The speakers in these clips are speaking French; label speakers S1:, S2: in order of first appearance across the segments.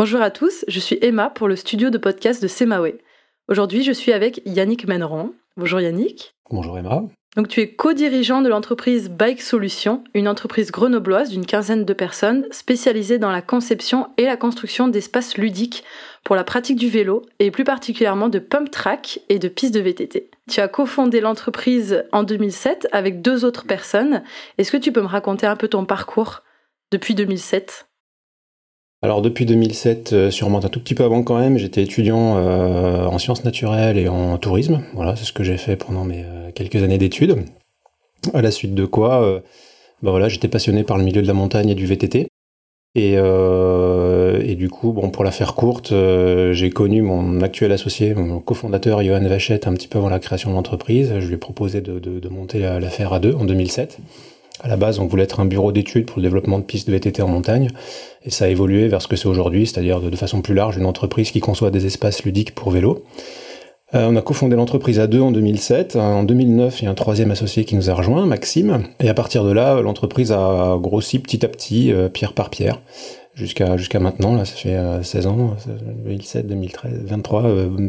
S1: Bonjour à tous, je suis Emma pour le studio de podcast de Semawe. Aujourd'hui, je suis avec Yannick Menron. Bonjour Yannick.
S2: Bonjour Emma.
S1: Donc tu es co-dirigeant de l'entreprise Bike Solutions, une entreprise grenobloise d'une quinzaine de personnes spécialisée dans la conception et la construction d'espaces ludiques pour la pratique du vélo et plus particulièrement de pump track et de pistes de VTT. Tu as cofondé l'entreprise en 2007 avec deux autres personnes. Est-ce que tu peux me raconter un peu ton parcours depuis 2007
S2: alors depuis 2007, euh, sûrement un tout petit peu avant quand même, j'étais étudiant euh, en sciences naturelles et en tourisme. Voilà, c'est ce que j'ai fait pendant mes euh, quelques années d'études. À la suite de quoi, bah voilà, j'étais passionné par le milieu de la montagne et du VTT. Et, du coup, bon, pour la faire courte, j'ai connu mon actuel associé, mon cofondateur Johan Vachette, un petit peu avant la création de l'entreprise. Je lui ai proposé de, de, de monter l'affaire à deux en 2007. À la base, on voulait être un bureau d'études pour le développement de pistes de VTT en montagne, et ça a évolué vers ce que c'est aujourd'hui, c'est-à-dire de, façon plus large, une entreprise qui conçoit des espaces ludiques pour vélo. Euh, on a cofondé l'entreprise à deux en 2007. En 2009, il y a un troisième associé qui nous a rejoint, Maxime. Et à partir de là, l'entreprise a grossi petit à petit, euh, pierre par pierre, jusqu'à jusqu'à maintenant. Là, ça fait 16 euh, ans, 2007, 2013, 23,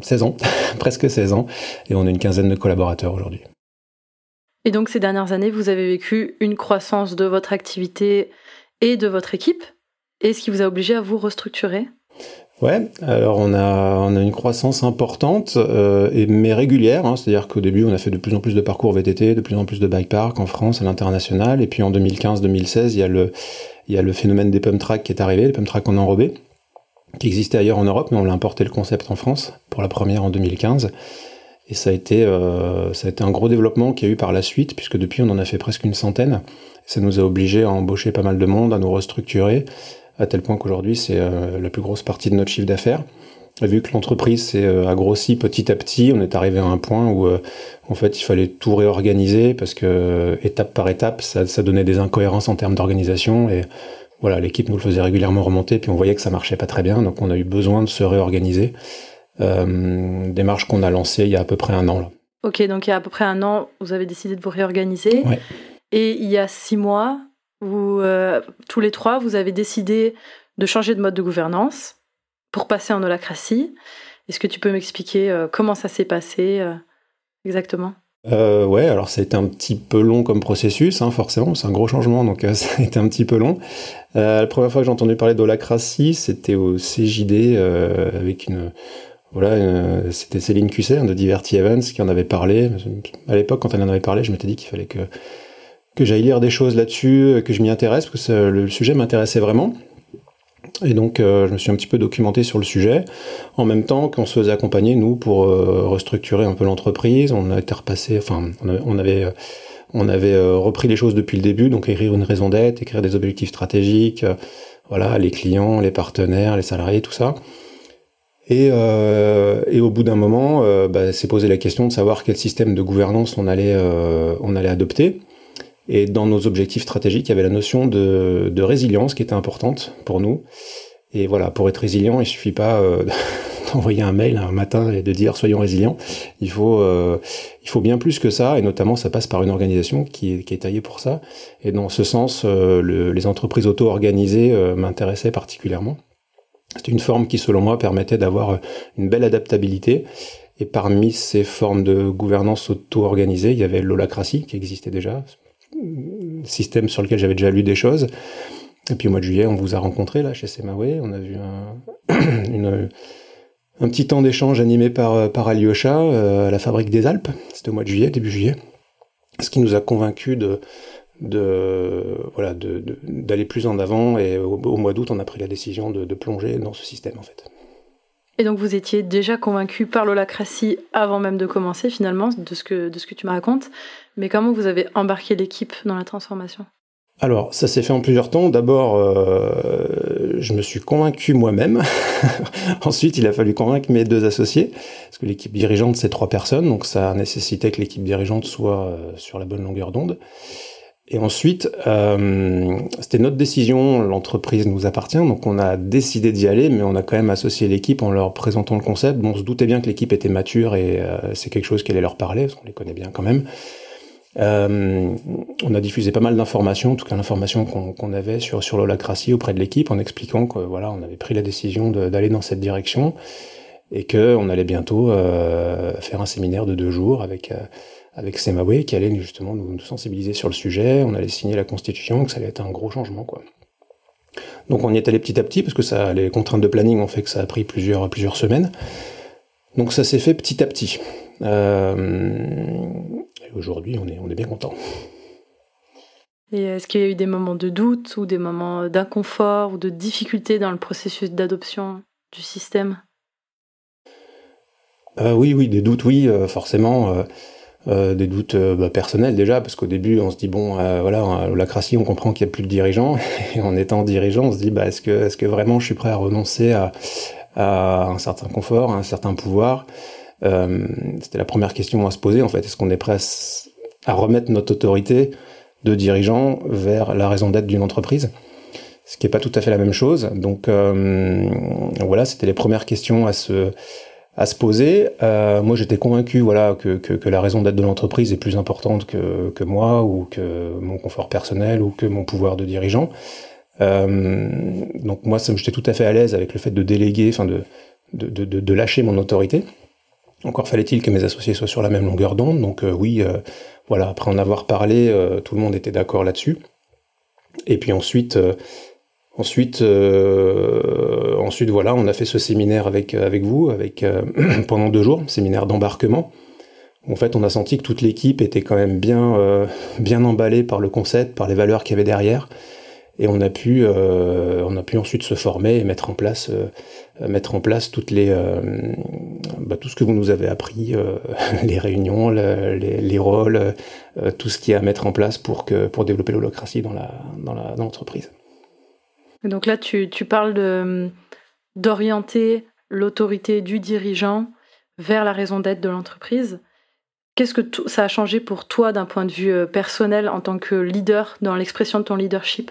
S2: 16 ans, presque 16 ans. Et on a une quinzaine de collaborateurs aujourd'hui.
S1: Et donc ces dernières années, vous avez vécu une croissance de votre activité et de votre équipe, et ce qui vous a obligé à vous restructurer?
S2: Ouais, alors on a, on a une croissance importante, euh, et, mais régulière, hein, c'est-à-dire qu'au début on a fait de plus en plus de parcours VTT, de plus en plus de bike park en France, à l'international, et puis en 2015-2016, il y a le, il y a le phénomène des pump tracks qui est arrivé, les pump tracks en enrobé, qui existait ailleurs en Europe, mais on l'a importé le concept en France pour la première en 2015. Et ça a été, euh, ça a été un gros développement qu'il y a eu par la suite, puisque depuis on en a fait presque une centaine. Ça nous a obligés à embaucher pas mal de monde, à nous restructurer, à tel point qu'aujourd'hui c'est euh, la plus grosse partie de notre chiffre d'affaires. Vu que l'entreprise s'est euh, grossi petit à petit, on est arrivé à un point où euh, en fait il fallait tout réorganiser parce que étape par étape ça, ça donnait des incohérences en termes d'organisation et voilà l'équipe nous le faisait régulièrement remonter puis on voyait que ça marchait pas très bien donc on a eu besoin de se réorganiser. Euh, démarche qu'on a lancée il y a à peu près un an. Là.
S1: Ok, donc il y a à peu près un an, vous avez décidé de vous réorganiser. Et il y a six mois, vous, euh, tous les trois, vous avez décidé de changer de mode de gouvernance pour passer en holacratie. Est-ce que tu peux m'expliquer euh, comment ça s'est passé exactement?
S2: Euh, ouais, alors ça a été un petit peu long comme processus, hein, forcément, c'est un gros changement, donc ça a été un petit peu long. la première fois que j'ai entendu parler d'holacratie, c'était au CJD avec une voilà, euh, c'était Céline Cusset hein, de Diverty Events qui en avait parlé. À l'époque, quand elle en avait parlé, je m'étais dit qu'il fallait que que j'aille lire des choses là-dessus, que je m'y intéresse, parce que le sujet m'intéressait vraiment. Et donc, euh, je me suis un petit peu documenté sur le sujet, en même temps qu'on se faisait accompagner, nous, pour euh, restructurer un peu l'entreprise. On a été repassé, enfin, on avait, on avait, repris les choses depuis le début, donc écrire une raison d'être, écrire des objectifs stratégiques, voilà, les clients, les partenaires, les salariés, tout ça. Et, euh, et, au bout d'un moment, euh, bah, posé la question de savoir quel système de gouvernance on allait, euh, on allait adopter. Et dans nos objectifs stratégiques, il y avait la notion de, résilience qui était importante pour nous. Et voilà, pour être résilient, il suffit pas euh, d'envoyer un mail un matin et de dire soyons résilients. Il faut, il faut bien plus que ça, et notamment ça passe par une organisation qui est, taillée pour ça. Et dans ce sens, le, les entreprises auto-organisées m'intéressaient particulièrement. C'est une forme qui, selon moi, permettait d'avoir euh, une belle adaptabilité. Et parmi ces formes de gouvernance auto-organisée, il y avait l'holacratie qui existait déjà, système sur lequel j'avais déjà lu des choses. Et puis au mois de juillet, on vous a rencontré là chez Semawe. On a vu un, petit temps d'échange animé par, par Alyosha euh, à la Fabrique des Alpes. C'était au mois de juillet, début juillet. Ce qui nous a convaincus de, de voilà d'aller plus en avant et au, mois d'août on a pris la décision de, plonger dans ce système en fait.
S1: Et donc vous étiez déjà convaincu par l'holacratie avant même de commencer finalement de ce que de ce que tu me racontes, mais comment vous avez embarqué l'équipe dans la transformation?
S2: Alors, ça s'est fait en plusieurs temps. D'abord, euh, je me suis convaincu moi-même. Ensuite, il a fallu convaincre mes deux associés, parce que l'équipe dirigeante, c'est trois personnes, donc ça a nécessité que l'équipe dirigeante soit euh, sur la bonne longueur d'onde. Et ensuite, euh, c'était notre décision, l'entreprise nous appartient, donc on a décidé d'y aller, mais on a quand même associé l'équipe en leur présentant le concept. Bon, on se doutait bien que l'équipe était mature et euh, c'est quelque chose qui allait leur parler, parce qu'on les connaît bien quand même. Euh, on a diffusé pas mal d'informations, en tout cas l'information qu'on avait sur, sur auprès de l'équipe en expliquant que voilà, on avait pris la décision d'aller dans cette direction et qu'on allait bientôt euh, faire un séminaire de deux jours avec, euh, avec Semaway qui allait justement nous, nous, sensibiliser sur le sujet, on allait signer la constitution, que ça allait être un gros changement. quoi. Donc on y est allé petit à petit parce que ça, les contraintes de planning ont fait que ça a pris plusieurs, plusieurs semaines. Donc ça s'est fait petit à petit. Euh, aujourd'hui, on est, on est bien content.
S1: Et est-ce qu'il y a eu des moments de doute ou des moments d'inconfort ou de difficulté dans le processus d'adoption du système?
S2: Euh, Oui, oui, des doutes, oui, euh, forcément. Euh, des doutes bah, personnels déjà, parce qu'au début on se dit bon, voilà, la crassie, on comprend qu'il n'y a plus de dirigeants, et en étant dirigeant, on se dit bah, est-ce que, est-ce que vraiment je suis prêt à renoncer à, un certain confort, à un certain pouvoir? Euh, C'était la première question à se poser en fait. Est-ce qu'on est prêt à, remettre notre autorité de dirigeant vers la raison d'être d'une entreprise? Ce qui n'est pas tout à fait la même chose. Donc euh, voilà, c'était les premières questions à se à se poser. Euh, moi, j'étais convaincu, voilà, que, la raison d'être de l'entreprise est plus importante que, moi ou que mon confort personnel ou que mon pouvoir de dirigeant. Euh, donc moi, j'étais tout à fait à l'aise avec le fait de déléguer, enfin de, lâcher mon autorité. Encore fallait-il que mes associés soient sur la même longueur d'onde. Donc euh, oui, voilà, après en avoir parlé, tout le monde était d'accord là-dessus. Et puis ensuite, ensuite, ensuite, voilà, on a fait ce séminaire avec avec vous, avec pendant deux jours, séminaire d'embarquement. En fait, on a senti que toute l'équipe était quand même bien bien emballée par le concept, par les valeurs qu'il y avait derrière et on a pu euh, on a pu ensuite se former et mettre en place euh, mettre en place toutes les euh, bah, tout ce que vous nous avez appris les réunions les, les, rôles tout ce qui est à mettre en place pour que pour développer l'holocratie dans la dans la dans l'entreprise
S1: donc là tu, parles d'orienter l'autorité du dirigeant vers la raison d'être de l'entreprise. Qu'est-ce que ça a changé pour toi d'un point de vue personnel en tant que leader dans l'expression de ton leadership?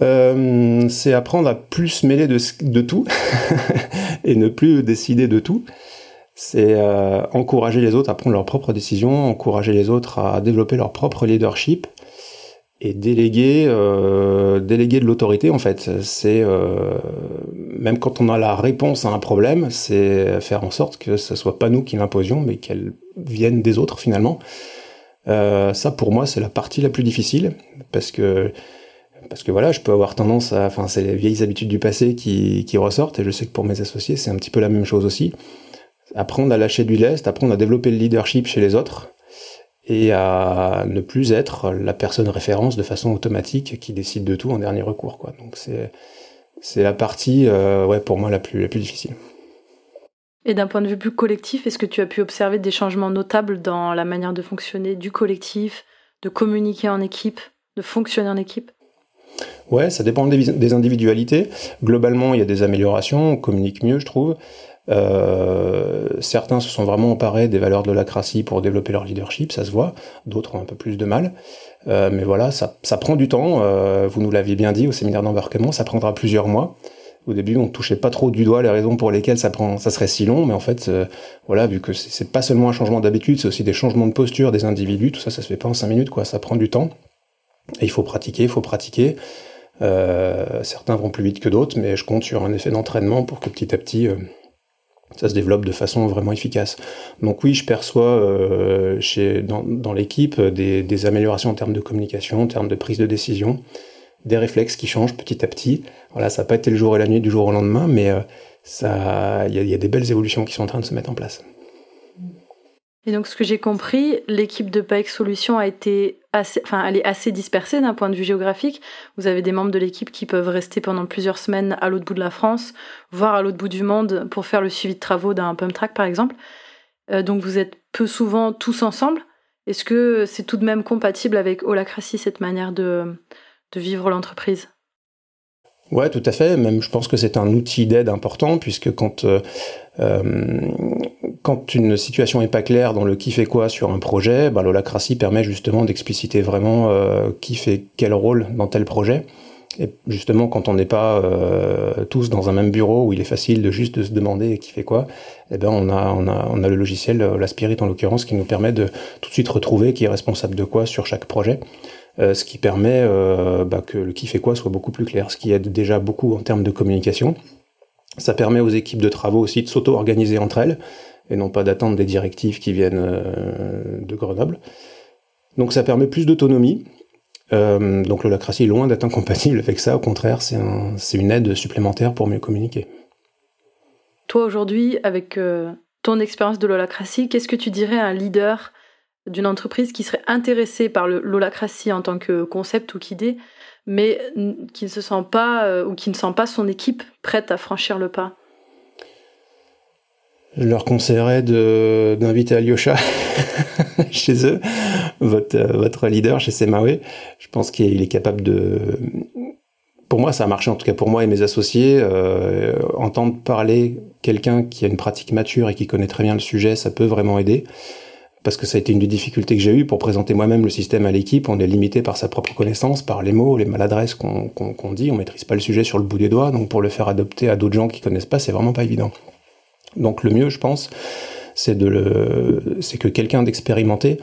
S2: Euh, c'est apprendre à plus mêler de, de tout et ne plus décider de tout. C'est euh, encourager les autres à prendre leurs propres décisions, encourager les autres à développer leur propre leadership et déléguer, euh, déléguer de l'autorité en fait. C'est euh, même quand on a la réponse à un problème, c'est faire en sorte que ce soit pas nous qui l'imposions, mais qu'elle vienne des autres finalement. Euh, ça pour moi c'est la partie la plus difficile parce que parce que voilà, je peux avoir tendance à, enfin, c'est les vieilles habitudes du passé qui, qui ressortent, et je sais que pour mes associés, c'est un petit peu la même chose aussi. Apprendre à lâcher du lest, apprendre à développer le leadership chez les autres, et à ne plus être la personne référence de façon automatique qui décide de tout en dernier recours, quoi. Donc c'est, c'est la partie, euh, ouais, pour moi la plus, la plus difficile.
S1: Et d'un point de vue plus collectif, est-ce que tu as pu observer des changements notables dans la manière de fonctionner du collectif, de communiquer en équipe, de fonctionner en équipe?
S2: Ouais, ça dépend des, individualités. Globalement, il y a des améliorations, on communique mieux, je trouve. Euh, certains se sont vraiment emparés des valeurs de l'acratie pour développer leur leadership, ça se voit. D'autres ont un peu plus de mal. Euh, mais voilà, ça, ça, prend du temps. Euh, vous nous l'aviez bien dit au séminaire d'embarquement, ça prendra plusieurs mois. Au début, on touchait pas trop du doigt les raisons pour lesquelles ça prend, ça serait si long, mais en fait, euh, voilà, vu que c'est pas seulement un changement d'habitude, c'est aussi des changements de posture des individus. Tout ça, ça se fait pas en cinq minutes, quoi. Ça prend du temps. Et il faut pratiquer, il faut pratiquer. Euh, certains vont plus vite que d'autres, mais je compte sur un effet d'entraînement pour que petit à petit euh, ça se développe de façon vraiment efficace. Donc oui, je perçois euh, dans, l'équipe des, des, améliorations en termes de communication, en termes de prise de décision, des réflexes qui changent petit à petit. Voilà, ça n'a pas été le jour et la nuit du jour au lendemain, mais ça, il y, a des belles évolutions qui sont en train de se mettre en place.
S1: Et donc, ce que j'ai compris, l'équipe de PAEX Solutions a été assez, est assez dispersée d'un point de vue géographique. Vous avez des membres de l'équipe qui peuvent rester pendant plusieurs semaines à l'autre bout de la France, voire à l'autre bout du monde pour faire le suivi de travaux d'un pump track, par exemple. Euh, donc, vous êtes peu souvent tous ensemble. Est-ce que c'est tout de même compatible avec Holacracy, cette manière de vivre l'entreprise?
S2: Ouais, tout à fait. Même, je pense que c'est un outil d'aide important puisque quand euh, euh, une situation est pas claire dans le qui fait quoi sur un projet, ben, permet justement d'expliciter vraiment euh, qui fait quel rôle dans tel projet. Et justement, quand on n'est pas tous dans un même bureau où il est facile de juste de se demander qui fait quoi, eh ben on a, on a, on a le logiciel, la Spirit en l'occurrence, qui nous permet de tout de suite retrouver qui est responsable de quoi sur chaque projet. Euh, ce qui permet euh, bah, que le qui fait quoi soit beaucoup plus clair, ce qui aide déjà beaucoup en termes de communication. Ça permet aux équipes de travaux aussi de s'auto-organiser entre elles et non pas d'attendre des directives qui viennent euh, de Grenoble. Donc ça permet plus d'autonomie. Donc l'holacratie est loin d'être incompatible avec ça, au contraire, c'est un, une aide supplémentaire pour mieux communiquer.
S1: Toi aujourd'hui, avec ton expérience de l'holacratie, qu'est-ce que tu dirais à un leader d'une entreprise qui serait intéressé par l'holacratie en tant que concept ou qu'idée, mais qui ne se sent pas ou qui ne sent pas son équipe prête à franchir le pas
S2: je leur conseillerais d'inviter Alyosha chez eux, votre, euh, votre leader chez Semawe. Je pense qu'il est capable de... Pour moi, ça a marché, en tout cas pour moi et mes associés. Euh, entendre parler quelqu'un qui a une pratique mature et qui connaît très bien le sujet, ça peut vraiment aider. Parce que ça a été une des difficultés que j'ai eues pour présenter moi-même le système à l'équipe. On est limité par sa propre connaissance, par les mots, les maladresses qu'on dit. On maîtrise pas le sujet sur le bout des doigts. Donc pour le faire adopter à d'autres gens qui connaissent pas, c'est vraiment pas évident. Donc le mieux, je pense, c'est de le, c'est que quelqu'un d'expérimenté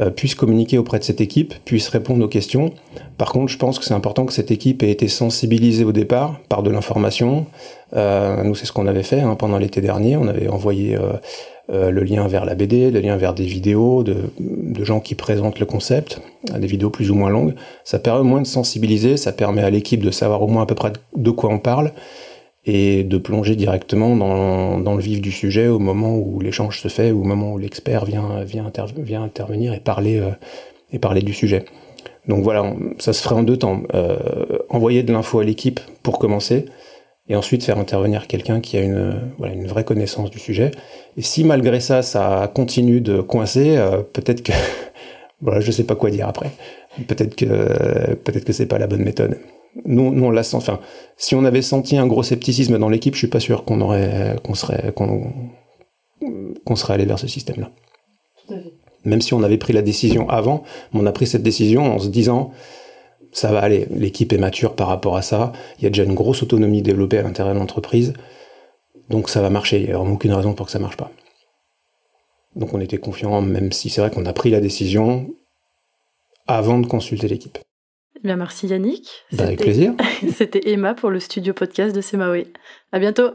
S2: euh, puisse communiquer auprès de cette équipe, puisse répondre aux questions. Par contre, je pense que c'est important que cette équipe ait été sensibilisée au départ par de l'information. Euh, nous, c'est ce qu'on avait fait hein, pendant l'été dernier. On avait envoyé euh, le lien vers la BD, le lien vers des vidéos de, de, gens qui présentent le concept, des vidéos plus ou moins longues. Ça permet au moins de sensibiliser, ça permet à l'équipe de savoir au moins à peu près de quoi on parle et de plonger directement dans, le vif du sujet au moment où l'échange se fait, au moment où l'expert vient, intervenir et parler, euh, et parler du sujet. Donc voilà, ça se ferait en deux temps. Euh, envoyer de l'info à l'équipe pour commencer, et ensuite faire intervenir quelqu'un qui a une vraie connaissance du sujet. Et si malgré ça, ça continue de coincer, euh, peut-être que... voilà, je sais pas quoi dire après. Peut-être que peut-être que c'est pas la bonne méthode nous, nous on l'a senti. Enfin, si on avait senti un gros scepticisme dans l'équipe, je suis pas sûr qu'on aurait, qu'on serait, qu'on, qu'on serait allé vers ce système-là. Même si on avait pris la décision avant, on a pris cette décision en se disant, ça va aller, l'équipe est mature par rapport à ça, il y a déjà une grosse autonomie développée à l'intérieur de l'entreprise, donc ça va marcher, il n'y a vraiment aucune raison pour que ça marche pas. Donc on était confiant, même si c'est vrai qu'on a pris la décision avant de consulter l'équipe.
S1: Bien, merci Yannick.
S2: Bah, avec plaisir.
S1: C'était Emma pour le studio podcast de Semawe. À bientôt.